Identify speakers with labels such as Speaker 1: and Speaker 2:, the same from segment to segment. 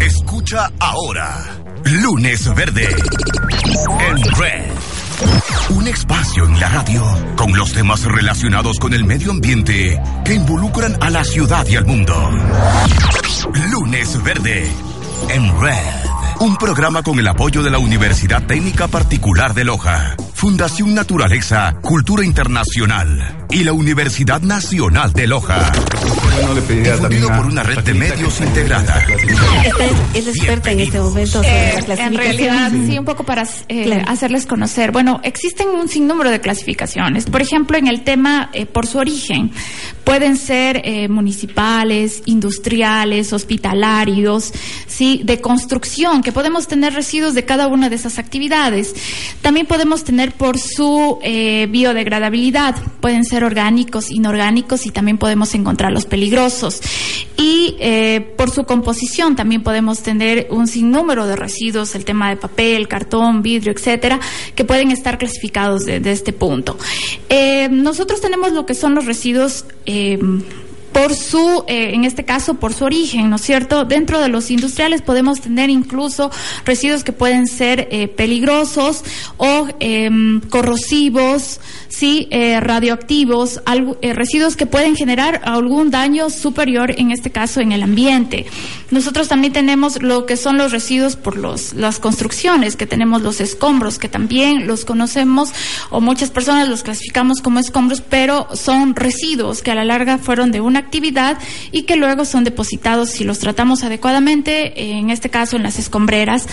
Speaker 1: Escucha ahora, Lunes Verde, en Red. Un espacio en la radio con los temas relacionados con el medio ambiente que involucran a la ciudad y al mundo. Lunes Verde, en Red. Un programa con el apoyo de la Universidad Técnica Particular de Loja, Fundación Naturaleza, Cultura Internacional y la Universidad Nacional de Loja.
Speaker 2: No le
Speaker 1: Difundido por una red de medios integrada.
Speaker 3: Esta es, es experta en este momento sobre
Speaker 4: Eh,
Speaker 3: la
Speaker 4: en
Speaker 3: clasificación.
Speaker 4: realidad, sí, un poco para eh,
Speaker 3: Claro.
Speaker 4: hacerles conocer. Bueno, existen un sinnúmero de clasificaciones. Por ejemplo, en el tema eh, por su origen, pueden ser eh, municipales, industriales, hospitalarios, sí, de construcción, que podemos tener residuos de cada una de esas actividades. También podemos tener por su eh, biodegradabilidad, pueden ser orgánicos, inorgánicos y también podemos encontrar los peligrosos. Y eh, por su composición también podemos tener un sinnúmero de residuos, el tema de papel, cartón, vidrio, etcétera, que pueden estar clasificados de, este punto. Nosotros tenemos lo que son los residuos eh, por su, eh, en este caso, por su origen, ¿no es cierto? Dentro de los industriales podemos tener incluso residuos que pueden ser eh, peligrosos o em, corrosivos, sí, eh, radioactivos, residuos que pueden generar algún daño superior, en este caso, en el ambiente. Nosotros también tenemos lo que son los residuos por los, las construcciones, que tenemos los escombros, que también los conocemos o muchas personas los clasificamos como escombros, pero son residuos que a la larga fueron de una actividad y que luego son depositados si los tratamos adecuadamente, en este caso en las escombreras.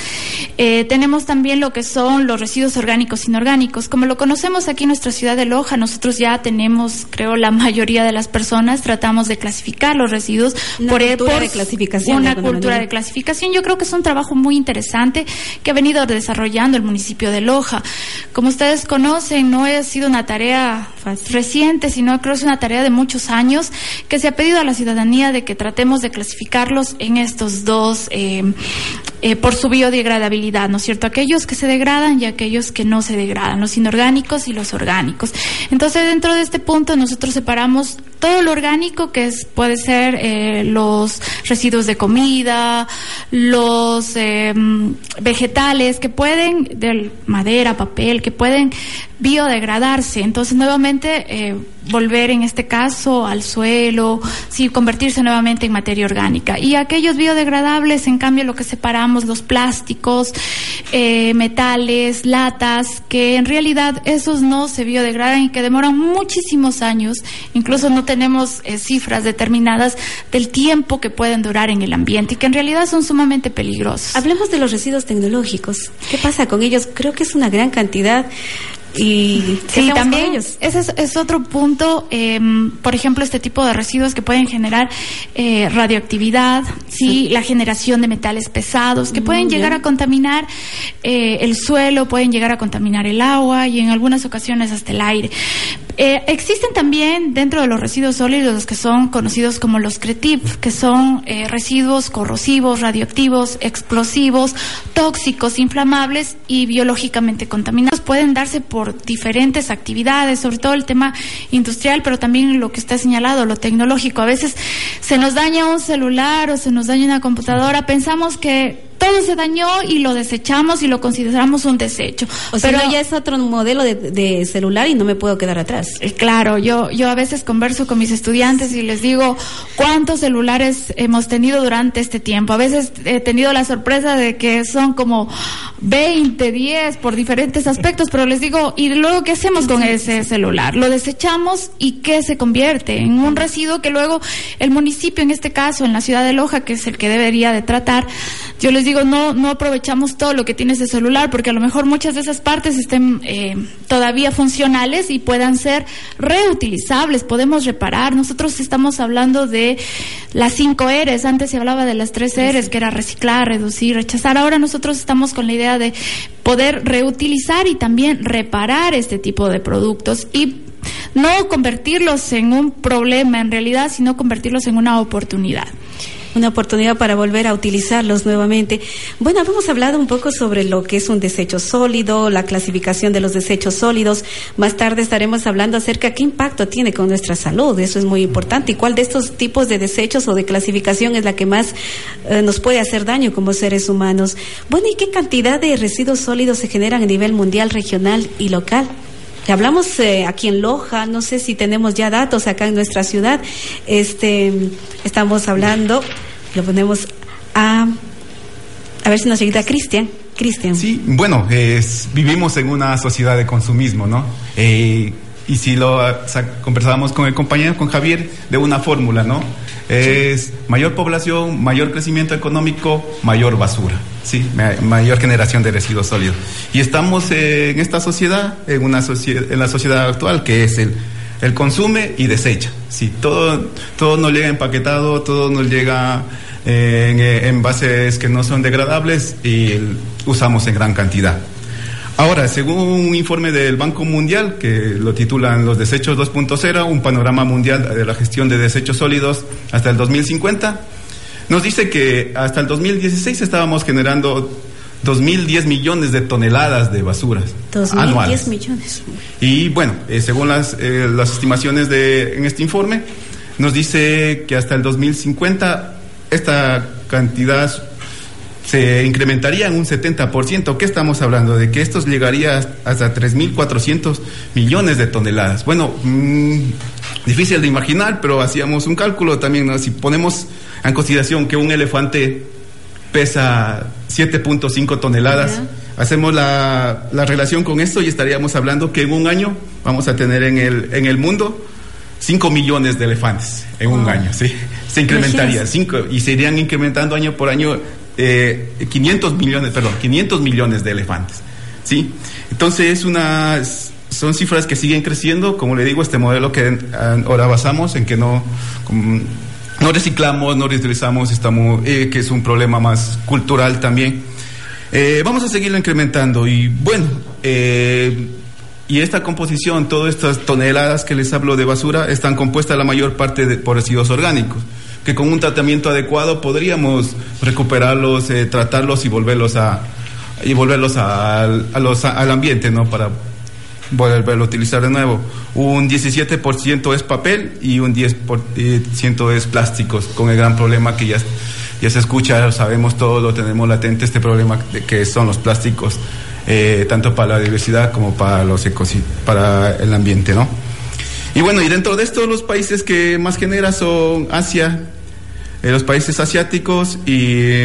Speaker 4: Eh, tenemos también lo que son los residuos orgánicos inorgánicos. Como lo conocemos aquí en nuestra ciudad de Loja, nosotros ya tenemos, creo, la mayoría de las personas tratamos de clasificar los residuos
Speaker 3: Una
Speaker 4: por,
Speaker 3: cultura de clasificación,
Speaker 4: Una cultura
Speaker 3: manera.
Speaker 4: de clasificación. Yo creo que es un trabajo muy interesante que ha venido desarrollando el municipio de Loja. Como ustedes conocen, no ha sido una tarea reciente, sino creo que es una tarea de muchos años que se ha pedido a la ciudadanía de que tratemos de clasificarlos en estos dos eh, eh, por su biodegradabilidad, ¿no es cierto? Aquellos que se degradan y aquellos que no se degradan, los inorgánicos y los orgánicos. Entonces, dentro de este punto, nosotros separamos todo lo orgánico, que es, puede ser eh, los residuos de comida, los eh, vegetales que pueden, de madera, papel, que pueden biodegradarse. Entonces, nuevamente, eh, volver en este caso al suelo, sí, convertirse nuevamente en materia orgánica. Y aquellos biodegradables, en cambio, lo que separamos, los plásticos, metales, latas, que en realidad esos no se biodegradan y que demoran muchísimos años. Incluso no tenemos eh, cifras determinadas del tiempo que pueden durar en el ambiente y que en realidad son sumamente peligrosos.
Speaker 3: Hablemos de los residuos tecnológicos. ¿Qué pasa con ellos? Creo que es una gran cantidad. ¿Y
Speaker 4: Sí, también
Speaker 3: ellos?
Speaker 4: ese es, es otro punto, eh, por ejemplo, este tipo de residuos que pueden generar eh, radioactividad, sí, la generación de metales pesados, que pueden
Speaker 3: Mm,
Speaker 4: llegar
Speaker 3: ya.
Speaker 4: a contaminar eh, el suelo, pueden llegar a contaminar el agua y en algunas ocasiones hasta el aire. Eh, existen también dentro de los residuos sólidos los que son conocidos como los CRETIP, que son eh, residuos corrosivos, radioactivos, explosivos, tóxicos, inflamables y biológicamente contaminados. Pueden darse por diferentes actividades, sobre todo el tema industrial, pero también lo que está señalado, lo tecnológico. A veces se nos daña un celular o se nos daña una computadora, pensamos que todo se dañó y lo desechamos y lo consideramos un desecho.
Speaker 3: O sea, ya es otro modelo de, celular y no me puedo quedar atrás.
Speaker 4: Eh, claro, yo, yo a veces converso con mis estudiantes y les digo cuántos celulares hemos tenido durante este tiempo. A veces he tenido la sorpresa de que son como 20, 10 por diferentes aspectos, pero les digo, ¿y luego qué hacemos con ese celular? Lo desechamos y ¿qué se convierte? En un residuo que luego el municipio, en este caso, en la ciudad de Loja, que es el que debería de tratar, yo les digo, no, no aprovechamos todo lo que tiene ese celular, porque a lo mejor muchas de esas partes estén eh, todavía funcionales y puedan ser reutilizables, podemos reparar. Nosotros estamos hablando de las cinco R's, antes se hablaba de las tres R's, que era reciclar, reducir, rechazar. Ahora nosotros estamos con la idea de poder reutilizar y también reparar este tipo de productos y no convertirlos en un problema en realidad, sino convertirlos en una oportunidad
Speaker 3: una oportunidad para volver a utilizarlos nuevamente. Bueno, hemos hablado un poco sobre lo que es un desecho sólido, la clasificación de los desechos sólidos. Más tarde estaremos hablando acerca de qué impacto tiene con nuestra salud. Eso es muy importante. ¿Y cuál de estos tipos de desechos o de clasificación es la que más eh, nos puede hacer daño como seres humanos? Bueno, ¿y qué cantidad de residuos sólidos se generan a nivel mundial, regional y local? hablamos eh, aquí en Loja, no sé si tenemos ya datos acá en nuestra ciudad. Este, estamos hablando, lo ponemos a a ver si nos ayuda Cristian. Cristian.
Speaker 2: Sí, bueno, vivimos en una sociedad de consumismo, ¿no? Eh, y si lo conversábamos con el compañero, con Javier, de una fórmula, ¿no? Es mayor población, mayor crecimiento económico, mayor basura, sí, mayor generación de residuos sólidos. Y estamos en esta sociedad, en una sociedad, en la sociedad actual que es el, el consume y desecha. Sí, todo, todo nos llega empaquetado, todo nos llega en envases que no son degradables y usamos en gran cantidad. Ahora, según un informe del Banco Mundial, que lo titulan Los desechos 2.0, un panorama mundial de la gestión de desechos sólidos hasta el 2050, nos dice que hasta el 2016 estábamos generando 2.010 millones de toneladas de basuras
Speaker 3: 2.010 millones.
Speaker 2: Y bueno, eh, según las, eh, las estimaciones de, en este informe, nos dice que hasta el 2050 esta cantidad se incrementaría en un 70%. ¿Qué estamos hablando? De que esto llegaría hasta 3.400 millones de toneladas. Bueno, mm, difícil de imaginar, pero hacíamos un cálculo también. Si ponemos en consideración que un elefante pesa 7.5 toneladas, hacemos la, la, relación con esto y estaríamos hablando que en un año vamos a tener en el, en el mundo 5 millones de elefantes en un año, ¿sí? Se incrementaría, cinco, y se irían incrementando año por año eh, 500 millones, perdón, 500 millones de elefantes, ¿sí? Entonces es una, son cifras que siguen creciendo, como le digo, este modelo que ahora basamos en que no, no reciclamos, no reutilizamos, estamos, eh, que es un problema más cultural también. Eh, vamos a seguirlo incrementando y bueno, eh, y esta composición, todas estas toneladas que les hablo de basura, están compuestas la mayor parte de, por residuos orgánicos que con un tratamiento adecuado podríamos recuperarlos, eh, tratarlos y volverlos a y volverlos al, al ambiente, ¿no? Para volverlo a utilizar de nuevo. Un 17% es papel y un 10% es plásticos, con el gran problema que ya, ya se escucha, sabemos todo, lo tenemos latente, este problema de que son los plásticos, eh, tanto para la diversidad como para, los para el ambiente, ¿no? Y bueno, y dentro de esto los países que más genera son Asia, eh, los países asiáticos y,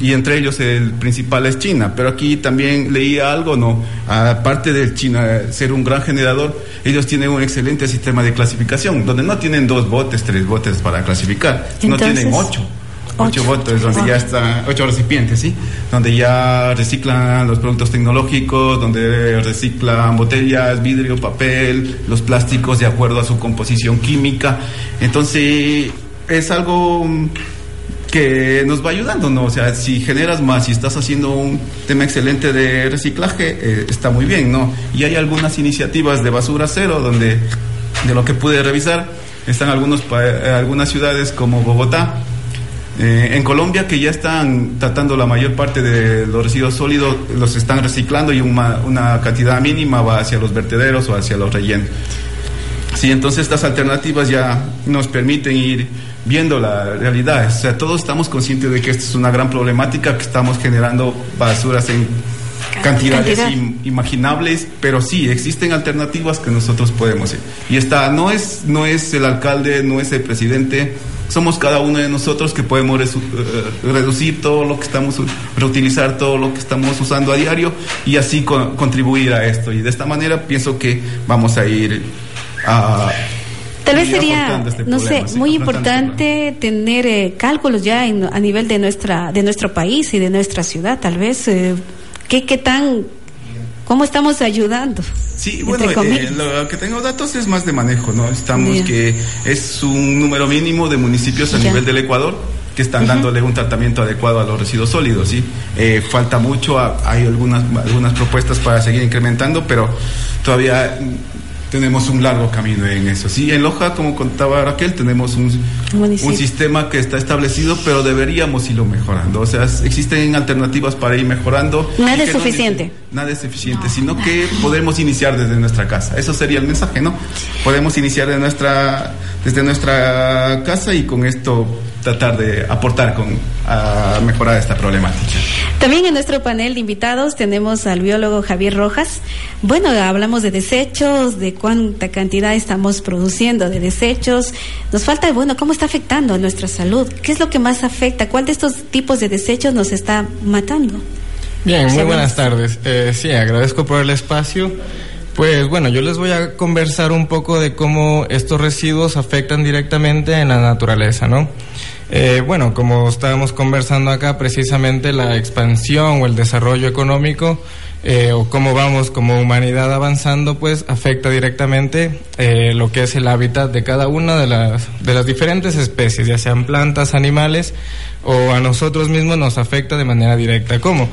Speaker 2: y, entre ellos el principal es China. Pero aquí también leía algo, ¿no? Aparte de China ser un gran generador, ellos tienen un excelente sistema de clasificación, donde no tienen dos botes, tres botes para clasificar, no tienen ocho. Ocho, botes donde ya están, ocho recipientes, ¿sí? Donde ya reciclan los productos tecnológicos, donde reciclan botellas, vidrio, papel, los plásticos de acuerdo a su composición química. Entonces, es algo que nos va ayudando, ¿no? O sea, si generas más y estás haciendo un tema excelente de reciclaje, eh, está muy bien, ¿no? Y hay algunas iniciativas de basura cero donde, de lo que pude revisar, están algunos, eh, algunas ciudades como Bogotá, eh, en Colombia que ya están tratando la mayor parte de los residuos sólidos, los están reciclando y una, una cantidad mínima va hacia los vertederos o hacia los rellenos. Sí, entonces estas alternativas ya nos permiten ir viendo la realidad. O sea, todos estamos conscientes de que esto es una gran problemática, que estamos generando basuras en cantidades imaginables, pero sí existen alternativas que nosotros podemos hacer. Y está no es no es el alcalde, no es el presidente, somos cada uno de nosotros que podemos eh, reducir todo lo que estamos reutilizar todo lo que estamos usando a diario y así contribuir a esto. Y de esta manera pienso que vamos a ir a
Speaker 3: Tal vez sería, este no sé, muy este importante tener eh, cálculos ya a nivel de nuestra de nuestro país y de nuestra ciudad, tal vez eh, ¿Qué, qué tan, cómo estamos ayudando?
Speaker 2: Sí, bueno, eh, lo que tengo datos es más de manejo, ¿no? Estamos que es un número mínimo de municipios a nivel del Ecuador que están dándole un tratamiento adecuado a los residuos sólidos, ¿sí? Eh, falta mucho, hay algunas, algunas propuestas para seguir incrementando, pero todavía tenemos un largo camino en eso. Sí, en Loja, como contaba Raquel, tenemos un, un, sistema que está establecido, pero deberíamos irlo mejorando. O sea, existen alternativas para ir mejorando.
Speaker 3: Nada es suficiente.
Speaker 2: nada es suficiente, sino que podemos iniciar desde nuestra casa. Eso sería el mensaje, ¿no? Podemos iniciar de nuestra, desde nuestra casa y con esto tratar de aportar con a mejorar esta problemática.
Speaker 3: También en nuestro panel de invitados tenemos al biólogo Javier Rojas. Bueno, hablamos de desechos, de cuánta cantidad estamos produciendo de desechos. Nos falta, bueno, cómo está afectando a nuestra salud. ¿Qué es lo que más afecta? ¿Cuál de estos tipos de desechos nos está matando?
Speaker 5: Bien, muy buenas tardes. Eh, sí, agradezco por el espacio. Pues bueno, yo les voy a conversar un poco de cómo estos residuos afectan directamente en la naturaleza, ¿no? Eh, bueno, como estábamos conversando acá, precisamente la expansión o el desarrollo económico eh, o cómo vamos como humanidad avanzando, pues afecta directamente eh, lo que es el hábitat de cada una de las, de las diferentes especies, ya sean plantas, animales o a nosotros mismos nos afecta de manera directa. ¿Cómo?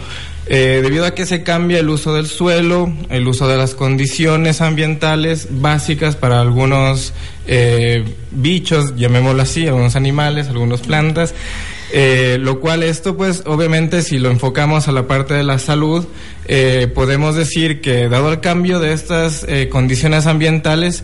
Speaker 5: Eh, debido a que se cambia el uso del suelo, el uso de las condiciones ambientales básicas para algunos eh, bichos, llamémoslo así, algunos animales, algunas plantas, eh, lo cual esto pues obviamente si lo enfocamos a la parte de la salud, podemos decir que dado el cambio de estas condiciones ambientales,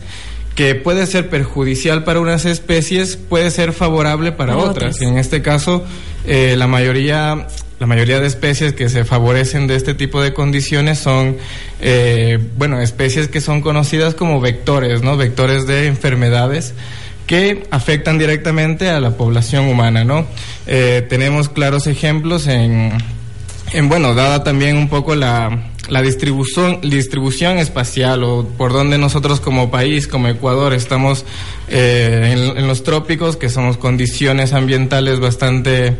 Speaker 5: que puede ser perjudicial para unas especies, puede ser favorable para, otras. Y en este caso, la mayoría la mayoría de especies que se favorecen de este tipo de condiciones son, eh, bueno, especies que son conocidas como vectores, ¿no? Vectores de enfermedades que afectan directamente a la población humana, ¿no? Eh, tenemos claros ejemplos en, en, bueno, dada también un poco la, la distribución, distribución espacial o por donde nosotros como país, como Ecuador, estamos eh, en, en, los trópicos, que somos condiciones ambientales bastante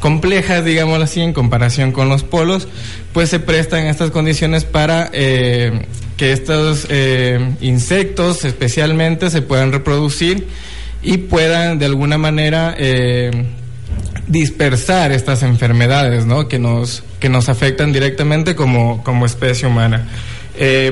Speaker 5: complejas, digámoslo así, en comparación con los polos, pues se prestan estas condiciones para eh, que estos eh, insectos especialmente se puedan reproducir y puedan de alguna manera eh, dispersar estas enfermedades ¿no? que, nos, que nos afectan directamente como, como especie humana.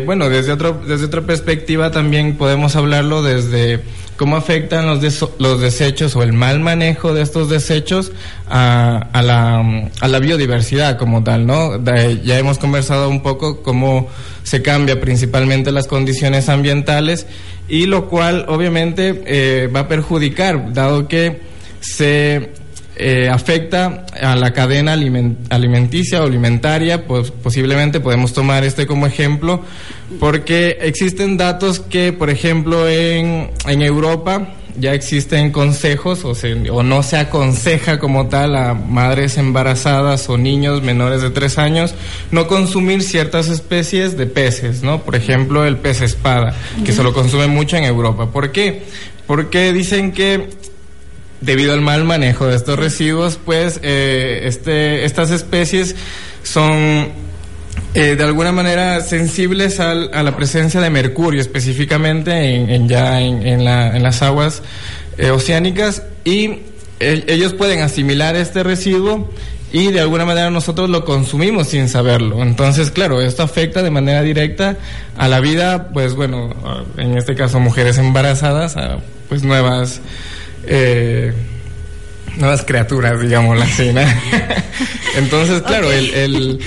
Speaker 5: Bueno, desde, otro, desde otra perspectiva también podemos hablarlo desde cómo afectan los, los desechos o el mal manejo de estos desechos a, a, la, a la biodiversidad como tal, ¿no? ya hemos conversado un poco cómo se cambia principalmente las condiciones ambientales y lo cual obviamente eh, va a perjudicar, dado que se eh, afecta a la cadena alimenticia o alimentaria, pues posiblemente podemos tomar este como ejemplo, porque existen datos que, por ejemplo, en, en Europa ya existen consejos o, o no se aconseja como tal a madres embarazadas o niños menores de tres años no consumir ciertas especies de peces, ¿no? Por ejemplo, el pez espada, que se lo consume mucho en Europa. ¿Por qué? Porque dicen que debido al mal manejo de estos residuos, pues eh, este, estas especies son eh, de alguna manera sensibles a la presencia de mercurio, específicamente en, ya en, las aguas eh, oceánicas, y ellos pueden asimilar este residuo y de alguna manera nosotros lo consumimos sin saberlo. Entonces, claro, esto afecta de manera directa a la vida, pues bueno, en este caso mujeres embarazadas, a pues nuevas eh, nuevas criaturas, digamos así, Entonces, claro, el,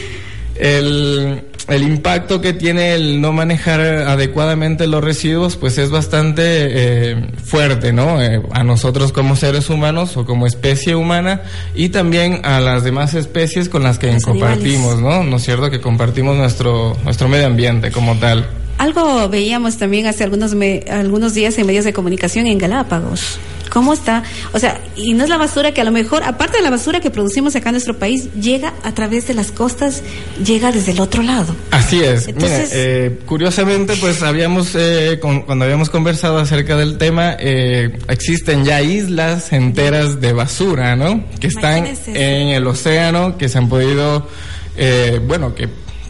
Speaker 5: el, el impacto que tiene el no manejar adecuadamente los residuos, pues es bastante eh, fuerte, ¿no? Eh, a nosotros como seres humanos o como especie humana y también a las demás especies con las que compartimos, ¿no? ¿No es cierto? Que compartimos nuestro, nuestro medio ambiente como tal.
Speaker 3: Algo veíamos también hace algunos, algunos días en medios de comunicación en Galápagos. ¿Cómo está? O sea, y no es la basura que a lo mejor, aparte de la basura que producimos acá en nuestro país, llega a través de las costas, llega desde el otro lado.
Speaker 5: Así es. Entonces, eh, curiosamente, pues habíamos, eh, cuando habíamos conversado acerca del tema, eh, existen ya islas enteras de basura, ¿no? Que están en el océano, que se han podido, bueno, que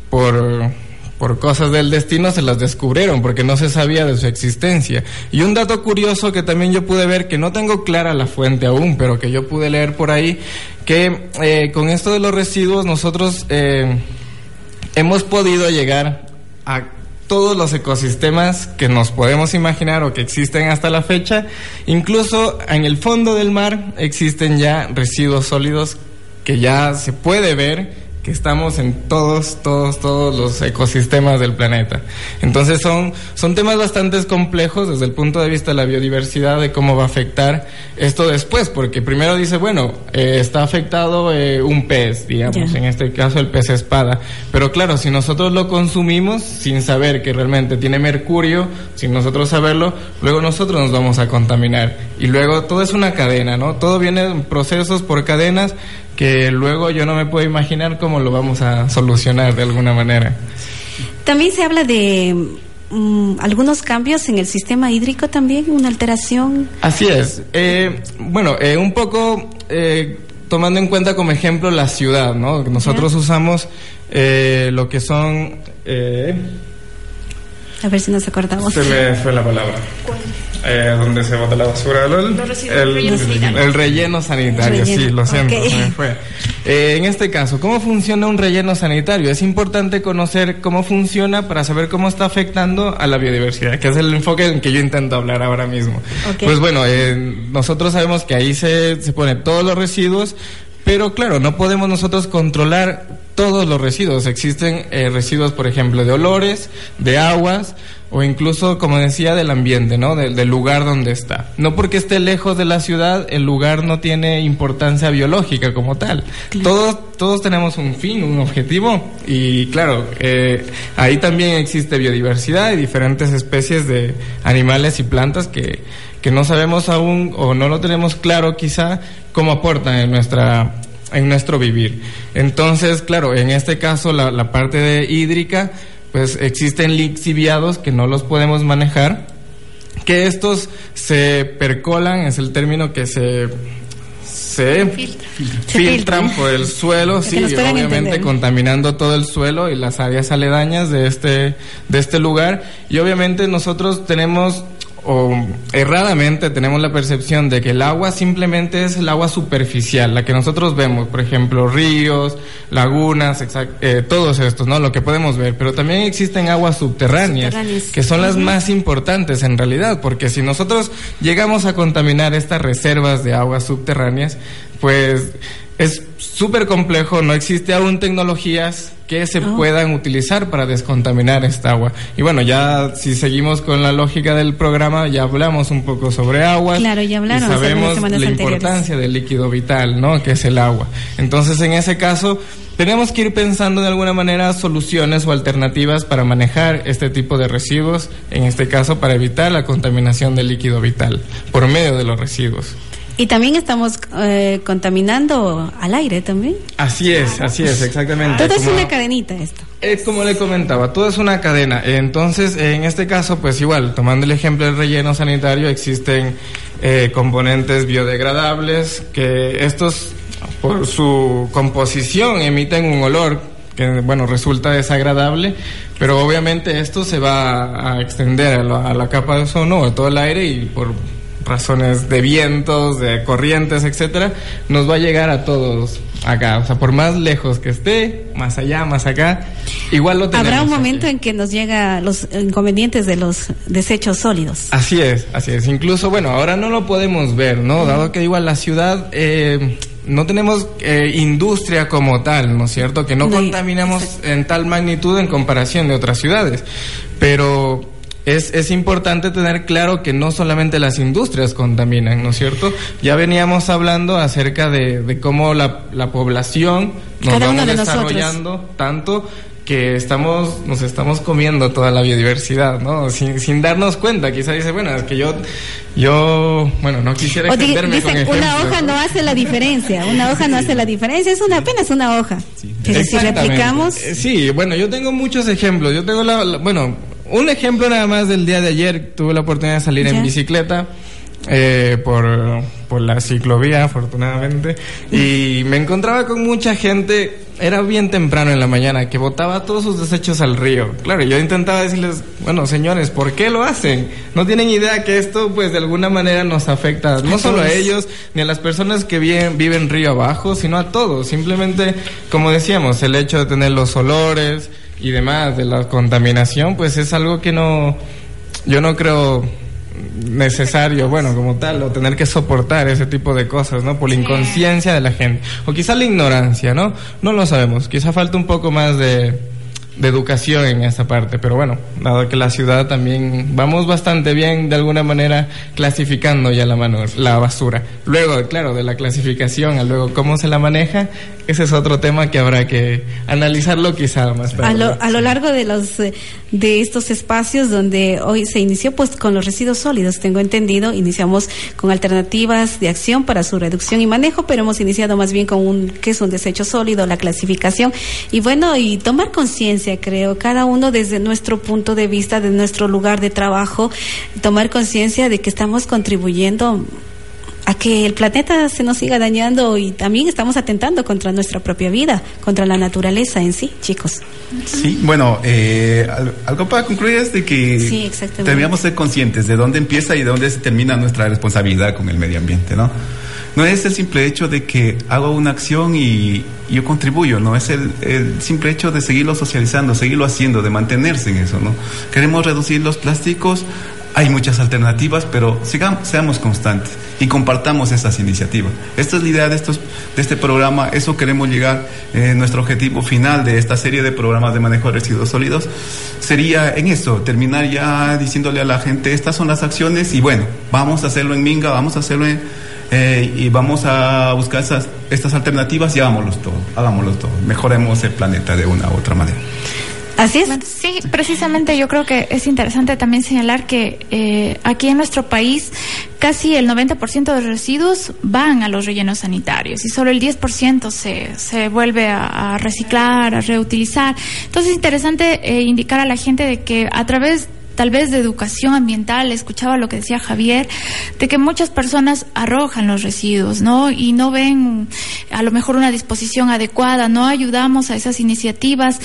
Speaker 5: por por cosas del destino se las descubrieron porque no se sabía de su existencia. Y un dato curioso que también yo pude ver, que no tengo clara la fuente aún, pero que yo pude leer por ahí, que eh, con esto de los residuos nosotros eh, hemos podido llegar a todos los ecosistemas que nos podemos imaginar o que existen hasta la fecha. Incluso en el fondo del mar existen ya residuos sólidos que ya se puede ver que estamos en todos, todos, todos los ecosistemas del planeta. Entonces son, son temas bastante complejos desde el punto de vista de la biodiversidad, de cómo va a afectar esto después, porque primero dice, bueno, eh, está afectado eh, un pez, digamos, en este caso el pez espada, pero claro, si nosotros lo consumimos sin saber que realmente tiene mercurio, sin nosotros saberlo, luego nosotros nos vamos a contaminar. Y luego todo es una cadena, ¿no? Todo viene en procesos por cadenas que luego yo no me puedo imaginar cómo lo vamos a solucionar de alguna manera.
Speaker 3: También se habla de mm, algunos cambios en el sistema hídrico también, una alteración.
Speaker 5: Así es. Eh, bueno, eh, un poco eh, tomando en cuenta como ejemplo la ciudad, ¿no? Nosotros usamos lo que son...
Speaker 3: a ver si nos acordamos.
Speaker 5: Se me fue la palabra eh, donde se bota la basura. El, el, relleno sanitario, sí, lo siento, me fue. Eh, en este caso, ¿cómo funciona un relleno sanitario? Es importante conocer cómo funciona para saber cómo está afectando a la biodiversidad, que es el enfoque en que yo intento hablar ahora mismo. Pues bueno, eh, nosotros sabemos que ahí se, se ponen todos los residuos, pero claro, no podemos nosotros controlar todos los residuos. Existen eh, residuos, por ejemplo, de olores, de aguas o incluso, como decía, del ambiente, ¿no? del lugar donde está. No porque esté lejos de la ciudad, el lugar no tiene importancia biológica como tal. Todos, todos tenemos un fin, un objetivo y claro, eh, ahí también existe biodiversidad y diferentes especies de animales y plantas que, que no sabemos aún o no lo tenemos claro quizá cómo aportan en nuestra en nuestro vivir. Entonces, claro, en este caso la, la parte de hídrica, pues existen lixiviados que no los podemos manejar, que estos se percolan, es el término que se se, filtran por el suelo, sí, obviamente contaminando todo el suelo y las áreas aledañas de este de este lugar. Y obviamente nosotros tenemos o erradamente tenemos la percepción de que el agua simplemente es el agua superficial, la que nosotros vemos, por ejemplo, ríos, lagunas, eh, todos estos, ¿no? Lo que podemos ver, pero también existen aguas subterráneas, que son las más importantes en realidad, porque si nosotros llegamos a contaminar estas reservas de aguas subterráneas, pues es súper complejo, no existe aún tecnologías que se ah. puedan utilizar para descontaminar esta agua. Y bueno, ya si seguimos con la lógica del programa, ya hablamos un poco sobre agua.
Speaker 3: Claro, ya
Speaker 5: hablaron. Y sabemos la importancia del líquido vital, ¿no? Que es el agua. Entonces, en ese caso, tenemos que ir pensando de alguna manera soluciones o alternativas para manejar este tipo de residuos, en este caso para evitar la contaminación del líquido vital por medio de los residuos.
Speaker 3: Y también estamos eh, contaminando al aire también.
Speaker 5: Así es, así es, exactamente.
Speaker 3: Todo es una cadenita esto.
Speaker 5: Es como le comentaba, todo es una cadena. Entonces, en este caso, pues igual, tomando el ejemplo del relleno sanitario, existen eh, componentes biodegradables que estos, por su composición, emiten un olor que, bueno, resulta desagradable, pero obviamente esto se va a extender a la, a la capa de ozono, a todo el aire y por razones de vientos, de corrientes, etcétera, nos va a llegar a todos acá. O sea, por más lejos que esté, más allá, más acá, igual lo tenemos.
Speaker 3: Habrá un momento en que nos llega los inconvenientes de los desechos sólidos.
Speaker 5: Así es, así es. Incluso, bueno, ahora no lo podemos ver, ¿no? Dado que igual la ciudad eh, no tenemos eh, industria como tal, ¿no es cierto? Que no, contaminamos en tal magnitud en comparación de otras ciudades. Pero es, es, importante tener claro que no solamente las industrias contaminan, ¿no es cierto? Ya veníamos hablando acerca de, de cómo la, la población nos vamos desarrollando tanto que estamos, nos estamos comiendo toda la biodiversidad, ¿no? Sin, sin darnos cuenta. Quizá dice, bueno, es que yo, yo, bueno, no quisiera extenderme
Speaker 3: con Una hoja ¿no? hace la diferencia, una hoja no hace la diferencia, es una apenas una hoja. Sí. Pero si replicamos...
Speaker 5: Eh, sí, bueno, yo tengo muchos ejemplos. Yo tengo la, bueno, un ejemplo nada más del día de ayer. Tuve la oportunidad de salir en bicicleta eh, por, por la ciclovía, afortunadamente, y me encontraba con mucha gente, era bien temprano en la mañana, que botaba todos sus desechos al río. Claro, yo intentaba decirles, bueno, señores, ¿por qué lo hacen? No tienen idea que esto, pues, de alguna manera nos afecta, no solo a ellos, ni a las personas que viven, viven río abajo, sino a todos. Simplemente, como decíamos, el hecho de tener los olores y demás, de la contaminación, pues es algo que no, yo no creo necesario, bueno, como tal, o tener que soportar ese tipo de cosas, ¿no? Por la inconsciencia de la gente. O quizá la ignorancia, ¿no? No lo sabemos. Quizá falta un poco más de, de educación en esa parte, pero bueno, dado que la ciudad también vamos bastante bien de alguna manera clasificando ya la, mano, la basura. Luego, claro, de la clasificación a luego cómo se la maneja, ese es otro tema que habrá que analizarlo quizá más
Speaker 3: tarde. A lo, a lo largo de los eh, de estos espacios donde hoy se inició pues con los residuos sólidos, tengo entendido, iniciamos con alternativas de acción para su reducción y manejo, pero hemos iniciado más bien con un que es un desecho sólido, la clasificación y bueno, y tomar conciencia, creo, cada uno desde nuestro punto de vista, de nuestro lugar de trabajo, tomar conciencia de que estamos contribuyendo a que el planeta se nos siga dañando y también estamos atentando contra nuestra propia vida, contra la naturaleza en sí, chicos.
Speaker 2: Sí, bueno, eh, algo para concluir es de que sí, ser conscientes de dónde empieza y de dónde se termina nuestra responsabilidad con el medio ambiente, ¿no? No es el simple hecho de que hago una acción y yo contribuyo, no es el, el simple hecho de seguirlo socializando, seguirlo haciendo, de mantenerse en eso, ¿no? Queremos reducir los plásticos, hay muchas alternativas, pero sigamos, seamos constantes y compartamos esas iniciativas. Esta es la idea de, estos, de este programa, eso queremos llegar, eh, nuestro objetivo final de esta serie de programas de manejo de residuos sólidos sería en eso, terminar ya diciéndole a la gente, estas son las acciones y bueno, vamos a hacerlo en Minga, vamos a hacerlo eh, y vamos a buscar esas, estas alternativas y hagámoslo todo, hagámoslo todo, mejoremos el planeta de una u otra manera.
Speaker 4: Así es. Sí, precisamente yo creo que es interesante también señalar que eh, aquí en nuestro país casi el 90% de los residuos van a los rellenos sanitarios y solo el 10% se, se vuelve a, reciclar, a reutilizar. Entonces es interesante eh, indicar a la gente de que a través tal vez de educación ambiental, escuchaba lo que decía Javier, de que muchas personas arrojan los residuos, ¿no? Y no ven a lo mejor una disposición adecuada, no ayudamos a esas iniciativas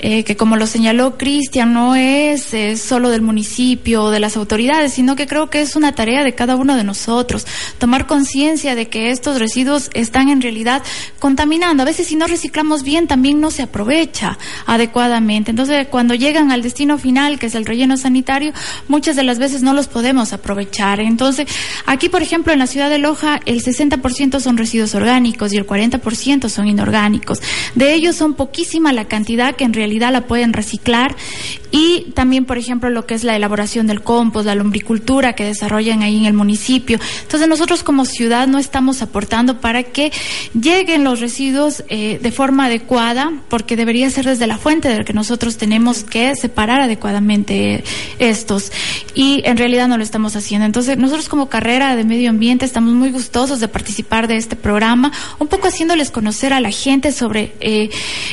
Speaker 4: eh, que como lo señaló Cristian, no es eh, solo del municipio o de las autoridades, sino que creo que es una tarea de cada uno de nosotros, tomar conciencia de que estos residuos están en realidad contaminando. A veces si no reciclamos bien también no se aprovecha adecuadamente. Entonces, cuando llegan al destino final, que es el relleno sanitario, muchas de las veces no los podemos aprovechar. Entonces, aquí, por ejemplo, en la ciudad de Loja, el 60% son residuos orgánicos y el 40% son inorgánicos. De ellos son poquísima la cantidad que en realidad la pueden reciclar y también, por ejemplo, lo que es la elaboración del compost, la lombricultura que desarrollan ahí en el municipio. Entonces, nosotros como ciudad no estamos aportando para que lleguen los residuos eh, de forma adecuada, porque debería ser desde la fuente de que nosotros tenemos que separar adecuadamente estos y en realidad no lo estamos haciendo. Entonces, nosotros como carrera de medio ambiente estamos muy gustosos de participar de este programa, un poco haciéndoles conocer a la gente sobre eh,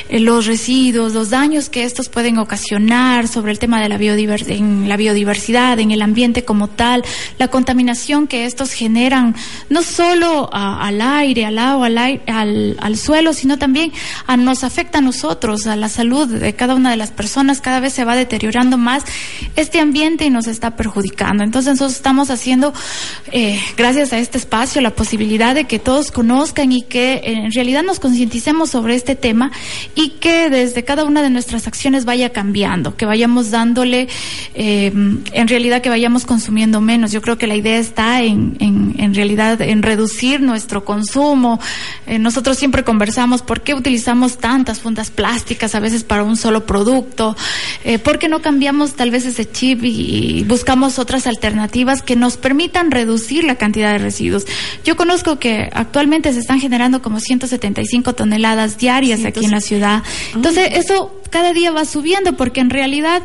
Speaker 4: los residuos, los daños que estos pueden ocasionar, sobre el tema de la, biodiversidad, en la biodiversidad, en el ambiente como tal, la contaminación que estos generan, no solo al aire, al agua, al, aire, al, al suelo, sino también nos afecta a nosotros, a la salud de cada una de las personas, cada vez se va deteriorando más este ambiente y nos está perjudicando. Entonces nosotros estamos haciendo, eh, gracias a este espacio, la posibilidad de que todos conozcan y que en realidad nos concienticemos sobre este tema y que desde cada una de nuestras acciones vaya cambiando, que vayamos dándole, eh, en realidad que vayamos consumiendo menos. Yo creo que la idea está en, en, en realidad en reducir nuestro consumo. Eh, nosotros siempre conversamos por qué utilizamos tantas fundas plásticas a veces para un solo producto, eh, por qué no cambiamos tal vez ese chip y, y buscamos otras alternativas que nos permitan reducir la cantidad de residuos. Yo conozco que actualmente se están generando como 175 toneladas diarias aquí en la ciudad. Entonces, eso cada día va subiendo porque en realidad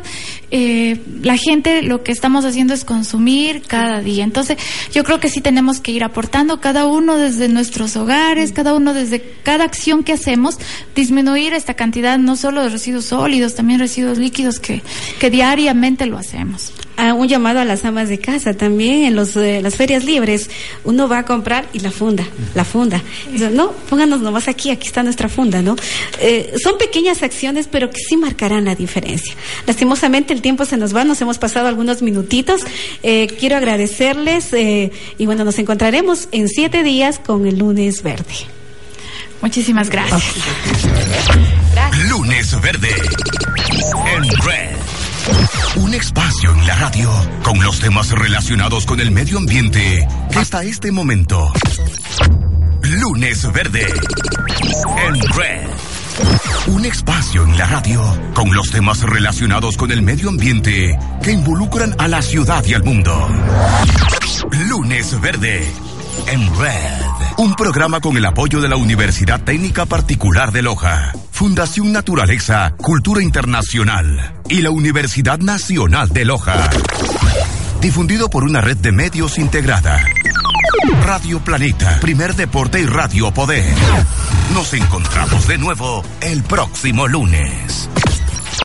Speaker 4: eh, la gente lo que estamos haciendo es consumir cada día. Entonces yo creo que sí tenemos que ir aportando cada uno desde nuestros hogares, cada uno desde cada acción que hacemos, disminuir esta cantidad no solo de residuos sólidos, también residuos líquidos que, que diariamente lo hacemos.
Speaker 3: Un llamado a las amas de casa también en los, eh, las ferias libres. Uno va a comprar y la funda, la funda. No, pónganos nomás aquí, aquí está nuestra funda, ¿no? Eh, son pequeñas acciones, pero que sí marcarán la diferencia. Lastimosamente el tiempo se nos va, nos hemos pasado algunos minutitos. Eh, quiero agradecerles eh, y bueno, nos encontraremos en siete días con el lunes verde.
Speaker 4: Muchísimas gracias.
Speaker 1: gracias. Lunes verde en red. Un espacio en la radio con los temas relacionados con el medio ambiente hasta este momento. Lunes Verde en Red. Un espacio en la radio con los temas relacionados con el medio ambiente que involucran a la ciudad y al mundo. Lunes Verde en Red. Un programa con el apoyo de la Universidad Técnica Particular de Loja, Fundación Naturaleza, Cultura Internacional y la Universidad Nacional de Loja. Difundido por una red de medios integrada. Radio Planeta, Primer Deporte y Radio Poder. Nos encontramos de nuevo el próximo lunes.